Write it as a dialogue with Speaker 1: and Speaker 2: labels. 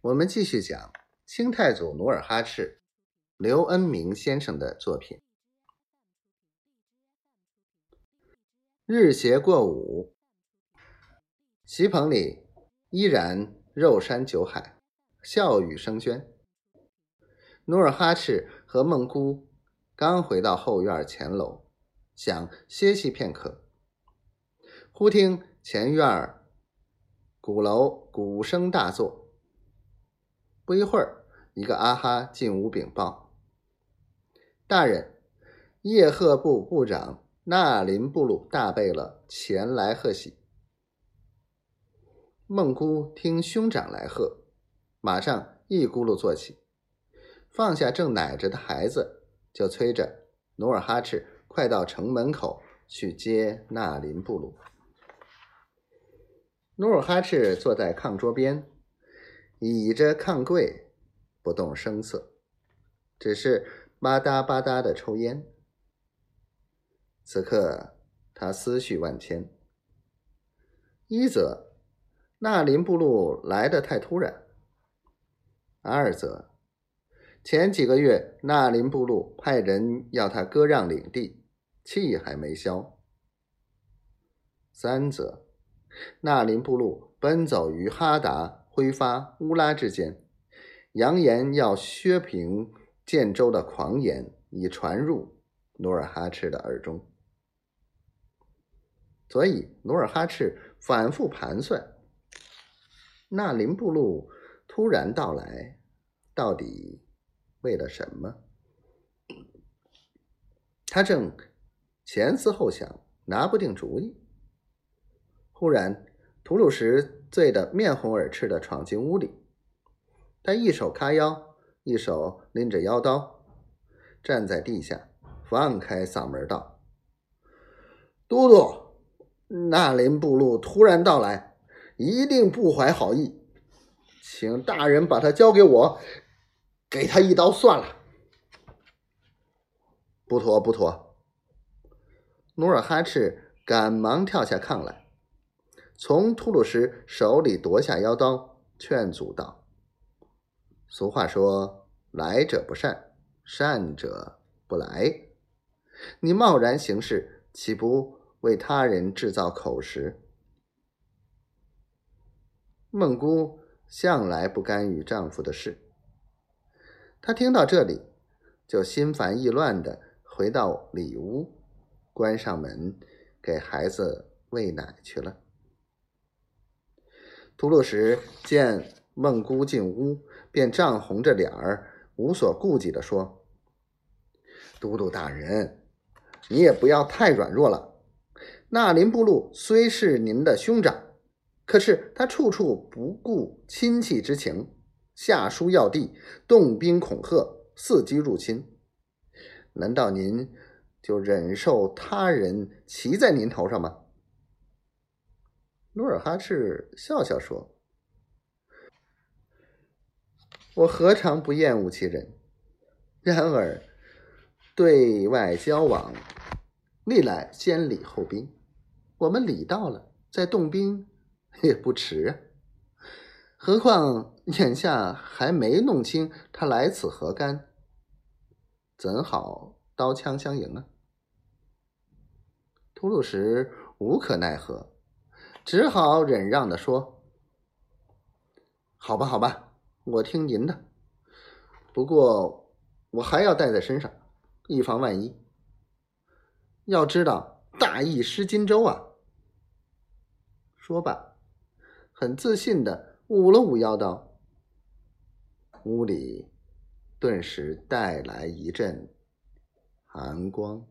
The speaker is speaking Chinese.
Speaker 1: 我们继续讲清太祖努尔哈赤，刘恩明先生的作品。日斜过午，席棚里依然肉山酒海，笑语声喧。努尔哈赤和孟姑刚回到后院前楼，想歇息片刻，忽听前院鼓楼鼓声大作。不一会儿，一个阿哈进屋禀报：“大人，叶赫部部长。”纳林布鲁大贝勒前来贺喜。孟姑听兄长来贺，马上一咕噜坐起，放下正奶着的孩子，就催着努尔哈赤快到城门口去接纳林布鲁。努尔哈赤坐在炕桌边，倚着炕柜，不动声色，只是吧嗒吧嗒的抽烟。此刻，他思绪万千。一则，纳林部落来得太突然；二则，前几个月纳林部落派人要他割让领地，气还没消；三则，纳林部落奔走于哈达、挥发、乌拉之间，扬言要削平建州的狂言已传入努尔哈赤的耳中。所以，努尔哈赤反复盘算，纳林部落突然到来，到底为了什么？他正前思后想，拿不定主意。忽然，吐鲁什醉得面红耳赤的闯进屋里，他一手叉腰，一手拎着腰刀，站在地下，放开嗓门道：“都督！”纳林部落突然到来，一定不怀好意，请大人把他交给我，给他一刀算了。不妥，不妥！努尔哈赤赶忙跳下炕来，从吐鲁什手里夺下腰刀，劝阻道：“俗话说，来者不善，善者不来。你贸然行事，岂不？”为他人制造口实，孟姑向来不干预丈夫的事。她听到这里，就心烦意乱的回到里屋，关上门，给孩子喂奶去了。吐鲁什见孟姑进屋，便涨红着脸儿，无所顾忌的说：“都督大人，你也不要太软弱了。”纳林部落虽是您的兄长，可是他处处不顾亲戚之情，下书要地，动兵恐吓，伺机入侵。难道您就忍受他人骑在您头上吗？努尔哈赤笑笑说：“我何尝不厌恶其人？然而对外交往，历来先礼后兵。”我们礼到了，再动兵也不迟啊。何况眼下还没弄清他来此何干，怎好刀枪相迎啊？吐鲁什无可奈何，只好忍让的说：“好吧，好吧，我听您的。不过我还要带在身上，以防万一。要知道，大意失荆州啊！”说罢，很自信的捂了捂腰刀，屋里顿时带来一阵寒光。